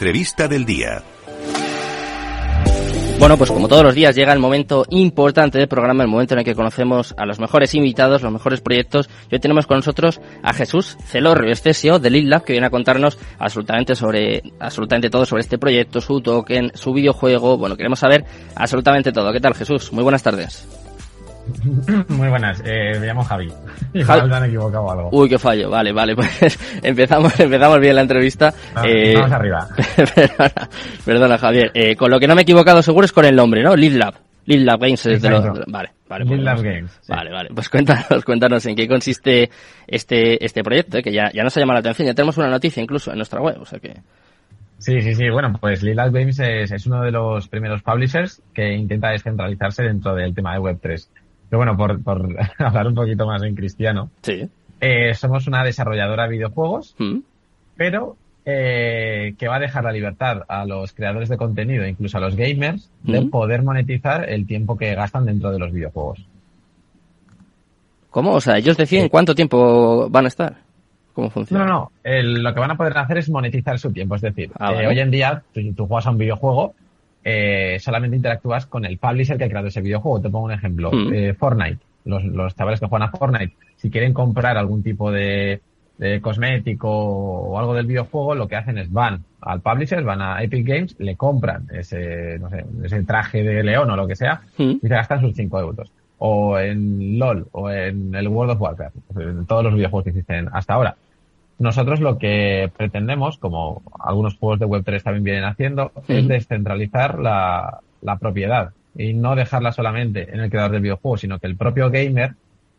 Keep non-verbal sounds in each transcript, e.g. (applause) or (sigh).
entrevista del día. Bueno, pues como todos los días llega el momento importante del programa, el momento en el que conocemos a los mejores invitados, los mejores proyectos. Hoy tenemos con nosotros a Jesús Celorrio, este CEO de Lil Lab, que viene a contarnos absolutamente sobre, absolutamente todo sobre este proyecto, su token, su videojuego. Bueno, queremos saber absolutamente todo. ¿Qué tal, Jesús? Muy buenas tardes. (laughs) Muy buenas, eh, me llamo Javi. (laughs) Igual me han equivocado algo. Uy, qué fallo. Vale, vale, (laughs) pues empezamos, empezamos bien la entrevista. Ah, eh, vamos arriba. perdona, perdona, Javier. Eh, con lo que no me he equivocado seguro es con el nombre, ¿no? Lil Lab. Lil Lab Games es de los... Vale, vale. Lil Lab Games. Sí. Vale, vale. Pues cuéntanos, cuéntanos en qué consiste este, este proyecto, eh, que ya, ya nos ha llamado la atención. Ya tenemos una noticia incluso en nuestra web, o sea que... Sí, sí, sí. Bueno, pues Lil Lab Games es, es uno de los primeros publishers que intenta descentralizarse dentro del tema de Web3. Pero bueno, por, por (laughs) hablar un poquito más en cristiano. Sí. Eh, somos una desarrolladora de videojuegos, ¿Mm? pero eh, que va a dejar la libertad a los creadores de contenido, incluso a los gamers, de ¿Mm? poder monetizar el tiempo que gastan dentro de los videojuegos. ¿Cómo? O sea, ellos deciden Sí. cuánto tiempo van a estar. ¿Cómo No, funciona? no, no. El- lo que van a poder hacer es monetizar su tiempo. Es decir, Ah, eh, vale. hoy en día, tú, tú juegas a un videojuego, eh, solamente interactúas con el publisher que ha creado ese videojuego. Te pongo un ejemplo. Mm. Eh, Fortnite. Los, los chavales que juegan a Fortnite, si quieren comprar algún tipo de, de cosmético o algo del videojuego, lo que hacen es van al publisher, van a Epic Games, le compran ese, no sé, ese traje de león o lo que sea, ¿Mm? y se gastan sus 5 euros. O en LOL, o en el World of Warcraft, en todos los videojuegos que existen hasta ahora. Nosotros lo que pretendemos, como algunos juegos de Web3 también vienen haciendo, Sí. es descentralizar la, la propiedad y no dejarla solamente en el creador del videojuego, sino que el propio gamer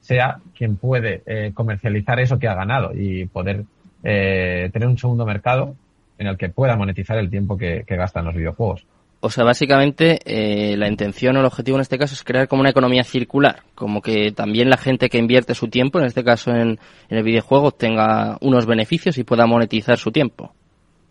sea quien puede eh, comercializar eso que ha ganado y poder eh, tener un segundo mercado en el que pueda monetizar el tiempo que, que gasta en los videojuegos. O sea, básicamente eh, la intención o el objetivo en este caso es crear como una economía circular, como que también la gente que invierte su tiempo, en este caso en, en el videojuego, tenga unos beneficios y pueda monetizar su tiempo.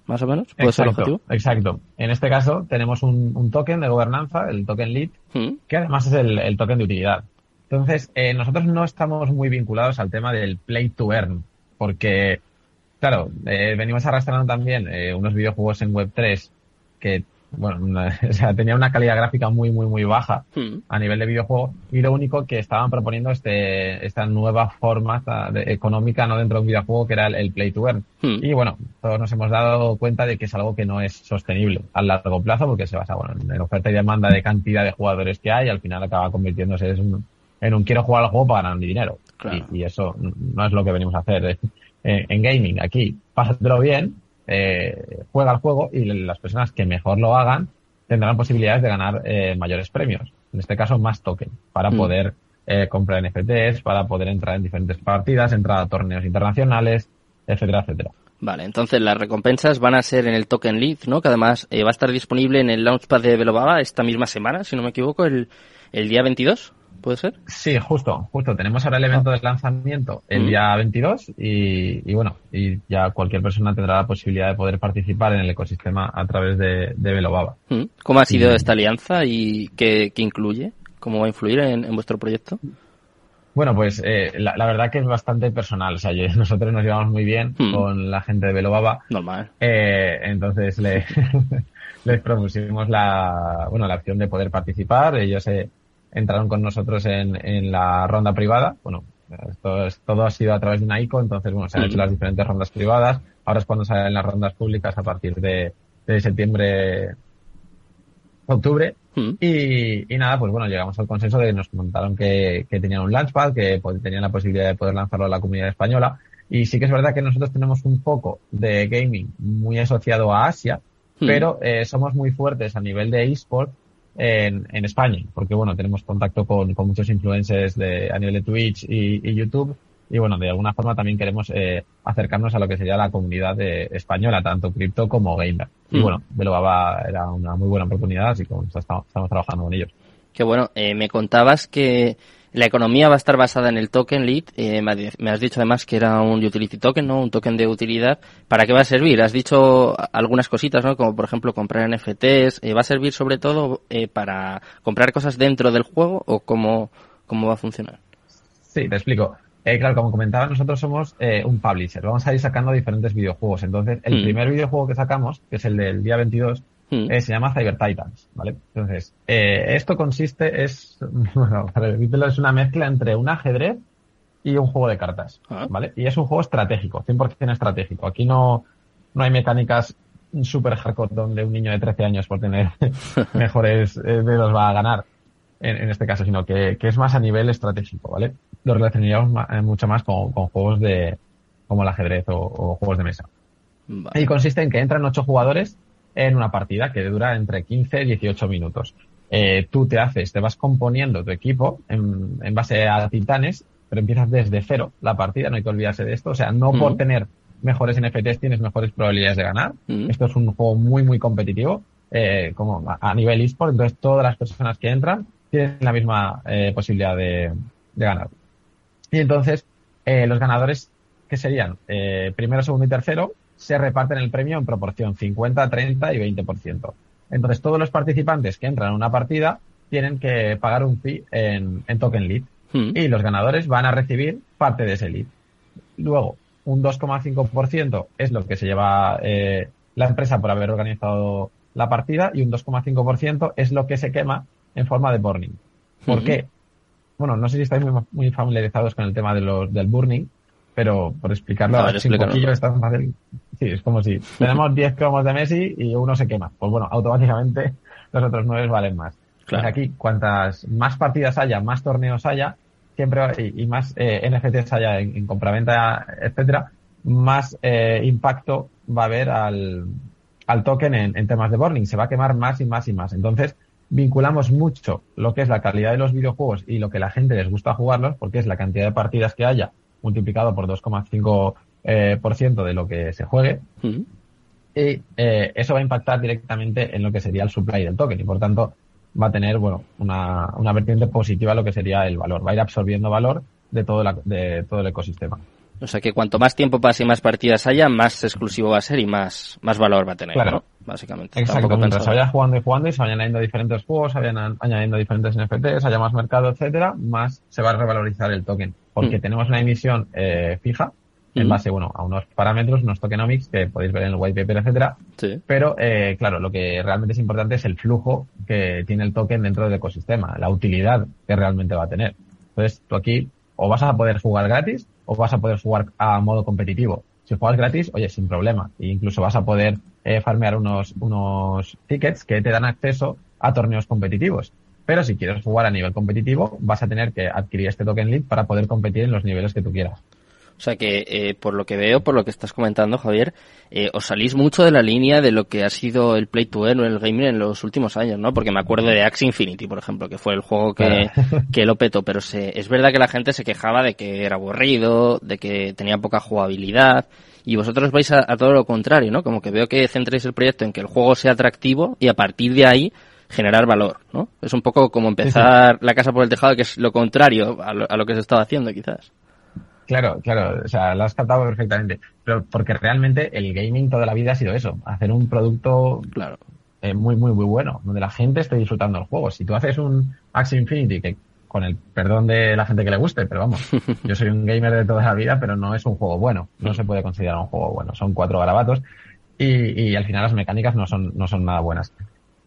¿Más o menos? ¿Puede ser el Exacto, objetivo? Exacto. En este caso tenemos un, un token de gobernanza, el token lead, ¿Mm? que además es el, el token de utilidad. Entonces, eh, nosotros no estamos muy vinculados al tema del play to earn, porque, claro, eh, venimos arrastrando también eh, unos videojuegos en Web3 que, bueno, una- (laughs) o sea, tenían una calidad gráfica muy, muy, muy baja ¿Mm? a nivel de videojuego y lo único que estaban proponiendo este, esta nueva forma esta de- económica no dentro de un videojuego que era el, el play to earn. ¿Mm? Y bueno, todos nos hemos dado cuenta de que es algo que no es sostenible a largo plazo porque se basa bueno, en oferta y demanda de cantidad de jugadores que hay y al final acaba convirtiéndose en un, en un quiero jugar al juego para ganar mi dinero. Claro. Y, y eso no es lo que venimos a hacer. eh. Eh, en gaming, aquí, pásatelo bien, eh, juega al juego y las personas que mejor lo hagan tendrán posibilidades de ganar eh, mayores premios. En este caso, más token para Mm. poder eh, comprar NFTs, para poder entrar en diferentes partidas, entrar a torneos internacionales, etcétera, etcétera. Vale, entonces las recompensas van a ser en el token lead, ¿no? Que además eh, va a estar disponible en el launchpad de Velobaba esta misma semana, si no me equivoco, el, el día 22, ¿puede ser? Sí, justo, justo. Tenemos ahora el evento de lanzamiento el Mm. día 22 y, y bueno, y ya cualquier persona tendrá la posibilidad de poder participar en el ecosistema a través de, de Velobaba. ¿Mm? ¿Cómo ha sido esta alianza y qué, qué incluye? ¿Cómo va a influir en, en vuestro proyecto? Bueno, pues eh, la, la verdad que es bastante personal. O sea, yo- (laughs) nosotros nos llevamos muy bien Mm. con la gente de Velobaba. Normal. Eh, entonces le, (laughs) les propusimos la, bueno, la opción de poder participar. Ellos eh, entraron con nosotros en, en la ronda privada. Bueno, esto es- todo ha sido a través de una ICO, entonces bueno, se han hecho las diferentes rondas privadas. Ahora es cuando salen las rondas públicas a partir de, de septiembre, octubre. ¿Mm? Y, y nada, pues bueno, llegamos al consenso de que nos comentaron que, que tenían un launchpad, que tenían la posibilidad de poder lanzarlo a la comunidad española. Y sí que es verdad que nosotros tenemos un poco de gaming muy asociado a Asia, Mm. pero eh, somos muy fuertes a nivel de eSport en, en España, porque bueno, tenemos contacto con, con muchos influencers de, a nivel de Twitch y, y YouTube. Y bueno, de alguna forma también queremos eh, acercarnos a lo que sería la comunidad de- española, tanto cripto como gamer. Y Mm. bueno, Velobaba era una muy buena oportunidad, así que estamos, estamos trabajando con ellos. Que bueno, eh, me contabas que la economía va a estar basada en el token lead. eh, me has dicho además que era un utility token, ¿no? Un token de utilidad. ¿Para qué va a servir? Has dicho algunas cositas, ¿no? Como por ejemplo comprar NFTs. eh, ¿Va a servir sobre todo eh, para comprar cosas dentro del juego o cómo, cómo va a funcionar? Sí, te explico. eh, claro, como comentaba, nosotros somos eh, un publisher. Vamos a ir sacando diferentes videojuegos. Entonces, el Mm. primer videojuego que sacamos, que es el del día 22, Mm. eh, se llama Cyber Titans, ¿vale? Entonces, eh, esto consiste, es, (laughs) bueno, para decírtelo, es una mezcla entre un ajedrez y un juego de cartas, Ah. ¿vale? Y es un juego estratégico, 100% estratégico. Aquí no, no hay mecánicas super hardcore donde un niño de 13 años por tener (laughs) mejores eh, dedos va a ganar en, en este caso, sino que, que es más a nivel estratégico, ¿vale? Lo relacionaríamos eh, mucho más con, con juegos de, como el ajedrez o, o juegos de mesa. Vale. Y consiste en que entran ocho jugadores en una partida que dura entre 15 y 18 minutos. Eh, tú te haces, te vas componiendo tu equipo en, en base a titanes, pero empiezas desde cero la partida, no hay que olvidarse de esto. O sea, no por Ujú. tener mejores NFTs tienes mejores probabilidades de ganar. Mm. Esto es un juego muy, muy competitivo, eh, como a, nivel eSport, entonces todas las personas que entran tienen la misma eh, posibilidad de, de ganar. Y entonces, eh, los ganadores, que serían primero, segundo y tercero, se reparten el premio en proporción 50, 30 y 20%. Entonces, todos los participantes que entran en una partida tienen que pagar un fee en, en token lead Mm. y los ganadores van a recibir parte de ese lead. Luego, un 2,5% es lo que se lleva eh, la empresa por haber organizado la partida y un 2,5% es lo que se quema en forma de burning. ¿Por Ujú. qué? Bueno, no sé si estáis muy, muy familiarizados con el tema de los, del burning, pero por explicarlo A ver, un poquillo es tan fácil. Sí, es como si tenemos 10 cromos de Messi y uno se quema. Pues bueno, automáticamente (laughs) los otros 9 valen más. Claro. Pues aquí, cuantas más partidas haya, más torneos haya, siempre y, y más eh, NFTs haya en, en compraventa, etcétera, más eh, impacto va a haber al, al token en, en temas de burning. Se va a quemar más y más y más. Entonces, vinculamos mucho lo que es la calidad de los videojuegos y lo que la gente les gusta jugarlos, porque es la cantidad de partidas que haya multiplicado por 2,5% eh, por ciento de lo que se juegue, y eh, eso va a impactar directamente en lo que sería el supply del token y por tanto va a tener bueno una, una vertiente positiva a lo que sería el valor va a ir absorbiendo valor de todo la- de todo el ecosistema O sea que cuanto más tiempo pase y más partidas haya, más exclusivo va a ser y más, más valor va a tener, Claro. ¿no? Básicamente. exacto mientras se vaya jugando y jugando y se vayan añadiendo diferentes juegos se vayan añadiendo diferentes NFTs haya más mercado etcétera más se va a revalorizar el token porque Mm. tenemos una emisión eh, fija en Mm. base bueno a unos parámetros unos tokenomics que podéis ver en el white paper etcétera Sí. Pero, eh, claro, lo que realmente es importante es el flujo que tiene el token dentro del ecosistema, la utilidad que realmente va a tener. Entonces, tú aquí o vas a poder jugar gratis o vas a poder jugar a modo competitivo. Si juegas gratis, oye, sin problema. E incluso vas a poder eh, farmear unos, unos tickets que te dan acceso a torneos competitivos. Pero si quieres jugar a nivel competitivo, vas a tener que adquirir este token lead para poder competir en los niveles que tú quieras. O sea que, eh, por lo que veo, por lo que estás comentando, Javier, eh, os salís mucho de la línea de lo que ha sido el Play to Earn o el gaming en los últimos años, ¿no? Porque me acuerdo de Axie Infinity, por ejemplo, que fue el juego que, (laughs) que lo petó, pero se, es verdad que la gente se quejaba de que era aburrido, de que tenía poca jugabilidad, y vosotros vais a, a todo lo contrario, ¿no? Como que veo que centréis el proyecto en que el juego sea atractivo y a partir de ahí generar valor, ¿no? Es un poco como empezar la casa por el tejado, que es lo contrario a lo, a lo que se estaba haciendo, quizás. Claro, claro, o sea, lo has captado perfectamente. Pero porque realmente el gaming toda la vida ha sido eso, hacer un producto Claro. eh, muy, muy, muy bueno, donde la gente esté disfrutando el juego. Si tú haces un Axie Infinity, que con el perdón de la gente que le guste, pero vamos, yo soy un gamer de toda la vida, pero no es un juego bueno, no se puede considerar un juego bueno, son cuatro garabatos y, y al final las mecánicas no son, no son nada buenas.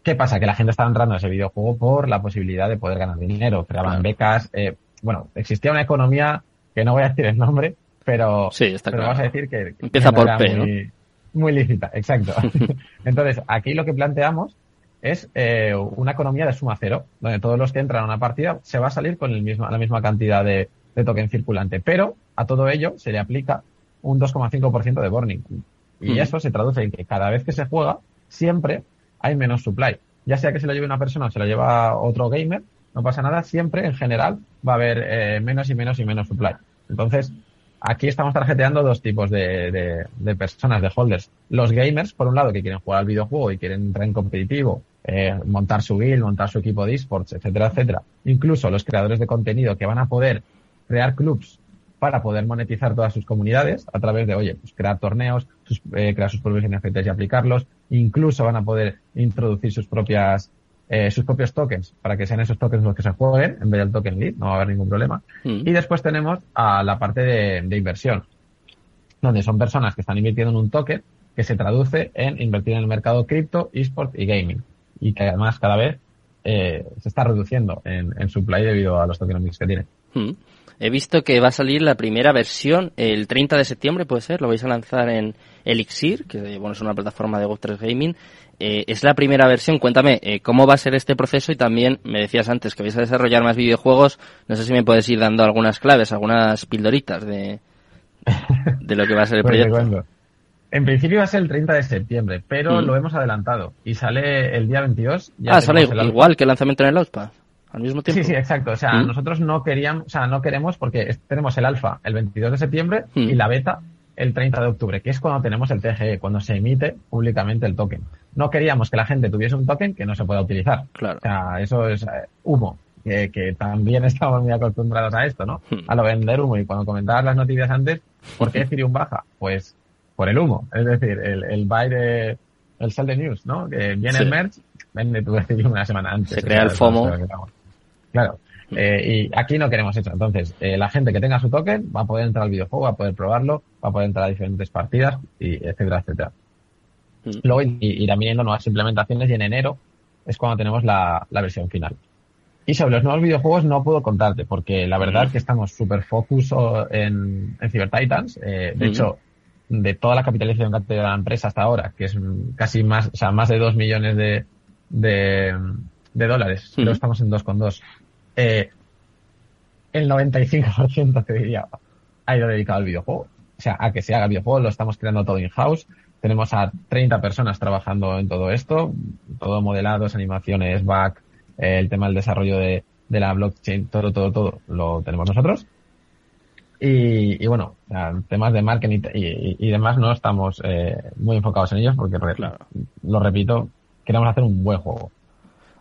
¿Qué pasa? Que la gente estaba entrando a ese videojuego por la posibilidad de poder ganar dinero, creaban becas, eh, bueno, existía una economía que no voy a decir el nombre, pero, Sí, está pero claro. vamos a decir que Empieza que por P, muy, muy lícita, exacto. (laughs) Entonces, aquí lo que planteamos es eh, una economía de suma cero, donde todos los que entran a una partida se va a salir con el mismo, la misma cantidad de, de token circulante, pero a todo ello se le aplica un 2,5% de burning. Y Ujú. eso se traduce en que cada vez que se juega, siempre hay menos supply. Ya sea que se lo lleve una persona o se lo lleva otro gamer, no pasa nada, siempre en general va a haber eh, menos y menos y menos supply. Entonces, aquí estamos tarjeteando dos tipos de, de- de personas, de holders. Los gamers, por un lado, que quieren jugar al videojuego y quieren entrar en competitivo, eh, montar su guild, montar su equipo de esports, etcétera, etcétera. Incluso los creadores de contenido que van a poder crear clubs para poder monetizar todas sus comunidades a través de, oye, pues crear torneos, sus- eh, crear sus propios NFTs y aplicarlos. Incluso van a poder introducir sus propias eh, sus propios tokens para que sean esos tokens los que se jueguen en vez del token lead, no va a haber ningún problema. Mm. Y después tenemos a la parte de, de inversión, donde son personas que están invirtiendo en un token que se traduce en invertir en el mercado cripto, esports y gaming. Y que además cada vez eh, se está reduciendo en, en supply debido a los tokenomics que tiene. Mm. He visto que va a salir la primera versión el 30 de septiembre, puede ser, lo vais a lanzar en Elixir, que bueno, es una plataforma de Web3 Gaming. Eh, es la primera versión, cuéntame eh, cómo va a ser este proceso y también me decías antes que vais a desarrollar más videojuegos, no sé si me puedes ir dando algunas claves, algunas pildoritas de, (laughs) de lo que va a ser el Pues proyecto. En principio va a ser el 30 de septiembre, pero Mm. lo hemos adelantado y sale el día 22. ya ah, sale igual que el lanzamiento en el Launchpad, al mismo tiempo. Sí, sí, exacto. O sea, Mm. nosotros no queríamos, o sea, no queremos porque tenemos el alfa el 22 de septiembre Mm. y la beta el 30 de octubre, que es cuando tenemos el TGE, cuando se emite públicamente el token. No queríamos que la gente tuviese un token que no se pueda utilizar. Claro. O sea, eso es eh, humo, que, que también (laughs) estamos muy acostumbrados a esto, ¿no? Hmm. A lo vender humo. Y cuando comentabas las noticias antes, ¿por qué (laughs) Ethereum baja? Pues por el humo. Es decir, el, el buy de, el sell de news, ¿no? Que viene Sí. el merch, vende tu Ethereum una semana antes. Se crea el FOMO. Claro. Eh, y aquí no queremos eso. Entonces, eh, la gente que tenga su token va a poder entrar al videojuego, va a poder probarlo, va a poder entrar a diferentes partidas, y etcétera, etcétera. Mm. Luego irán viniendo nuevas implementaciones y en enero es cuando tenemos la, la versión final. Y sobre los nuevos videojuegos no puedo contarte, porque la verdad Mm. es que estamos súper focus en, en Cyber Titans. Eh, de Mm. hecho, de toda la capitalización que ha tenido la empresa hasta ahora, que es mm, casi más, o sea, más de 2 millones de, de, de dólares, Mm. pero estamos en 2,2. Eh, el 95% te diría ha ido dedicado al videojuego. O sea, a que se haga videojuego, lo estamos creando todo in-house. Tenemos a 30 personas trabajando en todo esto, todo modelados, animaciones, back, eh, el tema del desarrollo de, de la blockchain, todo, todo, todo, lo tenemos nosotros. Y, y bueno, o sea, temas de marketing y, y- y demás no estamos eh, muy enfocados en ellos porque, Claro. lo repito, queremos hacer un buen juego.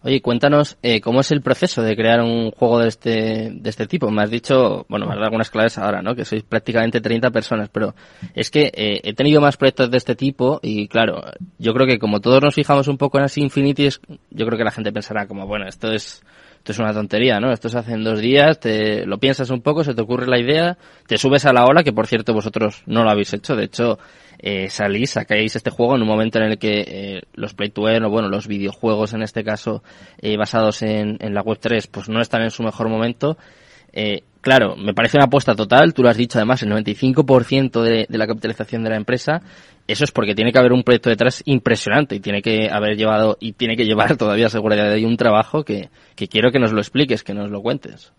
Oye, cuéntanos eh, cómo es el proceso de crear un juego de este, de este tipo. Me has dicho, bueno, me has dado algunas claves ahora, ¿no? Que sois prácticamente 30 personas, pero es que eh, he tenido más proyectos de este tipo y claro, yo creo que como todos nos fijamos un poco en Así Infinity, yo creo que la gente pensará como, bueno, esto es, esto es una tontería, ¿no? Esto se hace en dos días, te lo piensas un poco, se te ocurre la idea, te subes a la ola, que por cierto vosotros no lo habéis hecho, de hecho, eh, salís, sacáis este juego en un momento en el que eh, los play to earn, o bueno, los videojuegos en este caso, eh, basados en, en la web 3, pues no están en su mejor momento. Eh, claro, me parece una apuesta total, tú lo has dicho además, el 95% de, de la capitalización de la empresa, eso es porque tiene que haber un proyecto detrás impresionante y tiene que haber llevado y tiene que llevar (laughs) todavía seguridad de ahí un trabajo que, que quiero que nos lo expliques, que nos lo cuentes.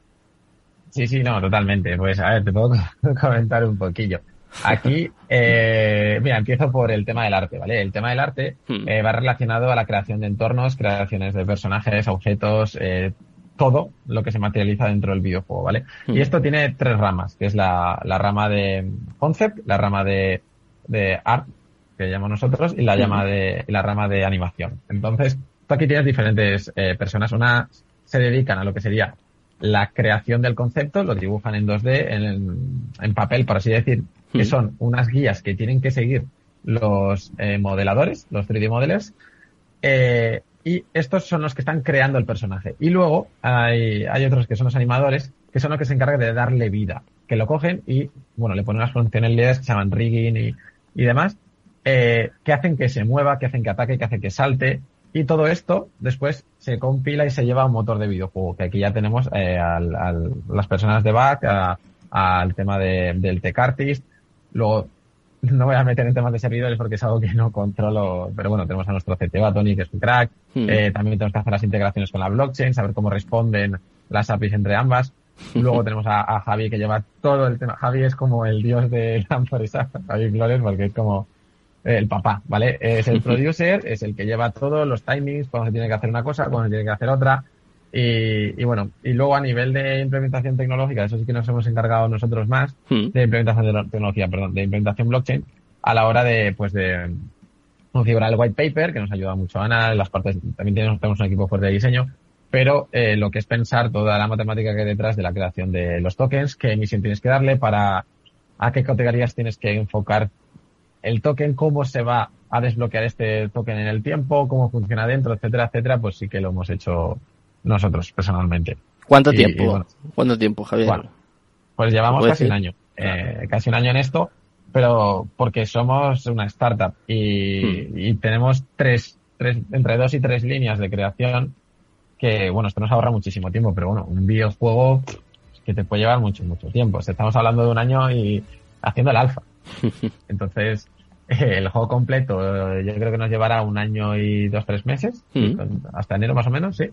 Sí, sí, no, totalmente. Pues a ver, te puedo (laughs) comentar un poquillo. Aquí, (laughs) eh, mira, empiezo por el tema del arte, ¿vale? El tema del arte Hmm. eh, va relacionado a la creación de entornos, creaciones de personajes, objetos, eh, todo lo que se materializa dentro del videojuego, ¿vale? Hmm. Y esto tiene tres ramas, que es la, la rama de concept, la rama de, de art, que llamamos nosotros, y la, llama de, y la rama de animación. Entonces, tú aquí tienes diferentes eh, personas. Una se dedican a lo que sería la creación del concepto, lo dibujan en 2D, en, en papel, por así decir, que son unas guías que tienen que seguir los eh, modeladores, los 3D modelers, eh, y estos son los que están creando el personaje. Y luego hay, hay otros que son los animadores, que son los que se encargan de darle vida, que lo cogen y, bueno, le ponen unas funcionalidades que se llaman rigging y, y demás, eh, que hacen que se mueva, que hacen que ataque, que hacen que salte, y todo esto después se compila y se lleva a un motor de videojuego, que aquí ya tenemos eh, al, al- las personas de back, a- al tema de, del tech artist, luego no voy a meter en temas de servidores porque es algo que no controlo, pero bueno, tenemos a nuestro CTO, Tony, que es un crack, Hmm. eh, también tenemos que hacer las integraciones con la blockchain, saber cómo responden las APIs entre ambas. (laughs) Luego tenemos a, a Javi que lleva todo el tema. Javi es como el dios de la empresa, (laughs) Javi Flores, porque es como el papá, ¿vale? Es el (laughs) producer, es el que lleva todos los timings, cuando se tiene que hacer una cosa, cuando se tiene que hacer otra. Y, y bueno, y luego a nivel de implementación tecnológica, eso sí que nos hemos encargado nosotros más, Hmm. de implementación de tecnología, perdón, de implementación blockchain, a la hora de, pues de configurar el white paper, que nos ayuda mucho Ana, en las partes, también tenemos, tenemos un equipo fuerte de diseño, pero eh, lo que es pensar toda la matemática que hay detrás de la creación de los tokens, qué emisión tienes que darle para, a qué categorías tienes que enfocar el token, cómo se va a desbloquear este token en el tiempo, cómo funciona dentro, etcétera, etcétera, pues sí que lo hemos hecho nosotros personalmente. ¿Cuánto tiempo? ¿Cuánto tiempo, Javier? pues llevamos casi un año, eh, casi un año en esto, pero porque somos una startup y, hmm. y tenemos tres, tres, entre dos y tres líneas de creación que, bueno, esto nos ahorra muchísimo tiempo, pero bueno, un videojuego que te puede llevar mucho, mucho tiempo. estamos hablando de un año y haciendo el alfa. (laughs) Entonces, el juego completo yo creo que nos llevará un año y dos, tres meses, hmm. hasta enero más o menos, sí.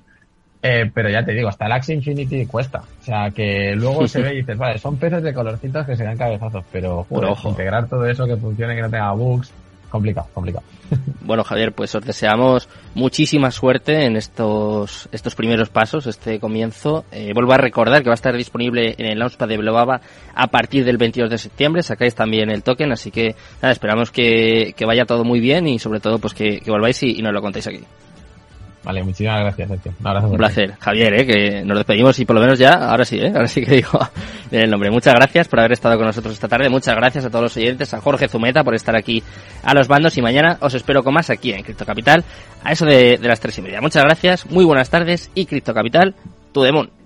Eh, pero ya te digo, hasta el Axie Infinity cuesta. O sea, que luego se ve y dices, (laughs) vale, son peces de colorcitos que se dan cabezazos, pero, ojo. integrar todo eso que funcione, que no tenga bugs, complicado, complicado. (laughs) Bueno, Javier, pues os deseamos muchísima suerte en estos, estos primeros pasos, este comienzo. Eh, vuelvo a recordar que va a estar disponible en el Launchpad de Blobaba a partir del 22 de septiembre. Sacáis también el token, así que nada, esperamos que, que vaya todo muy bien y sobre todo pues que, volváis y, y nos lo contéis aquí. Vale, muchísimas gracias, Sergio. Un, Un placer. Javier, ¿eh? que nos despedimos y por lo menos ya, ahora sí, ¿eh? ahora sí que digo (laughs) el nombre. Muchas gracias por haber estado con nosotros esta tarde. Muchas gracias a todos los oyentes, a Jorge Zumeta por estar aquí a los bandos y mañana os espero con más aquí en Cripto Capital a eso de, de las tres y media. Muchas gracias, muy buenas tardes y Cripto Capital, tu demon.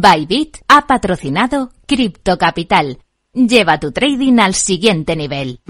Bybit ha patrocinado Cripto Capital. Lleva tu trading al siguiente nivel.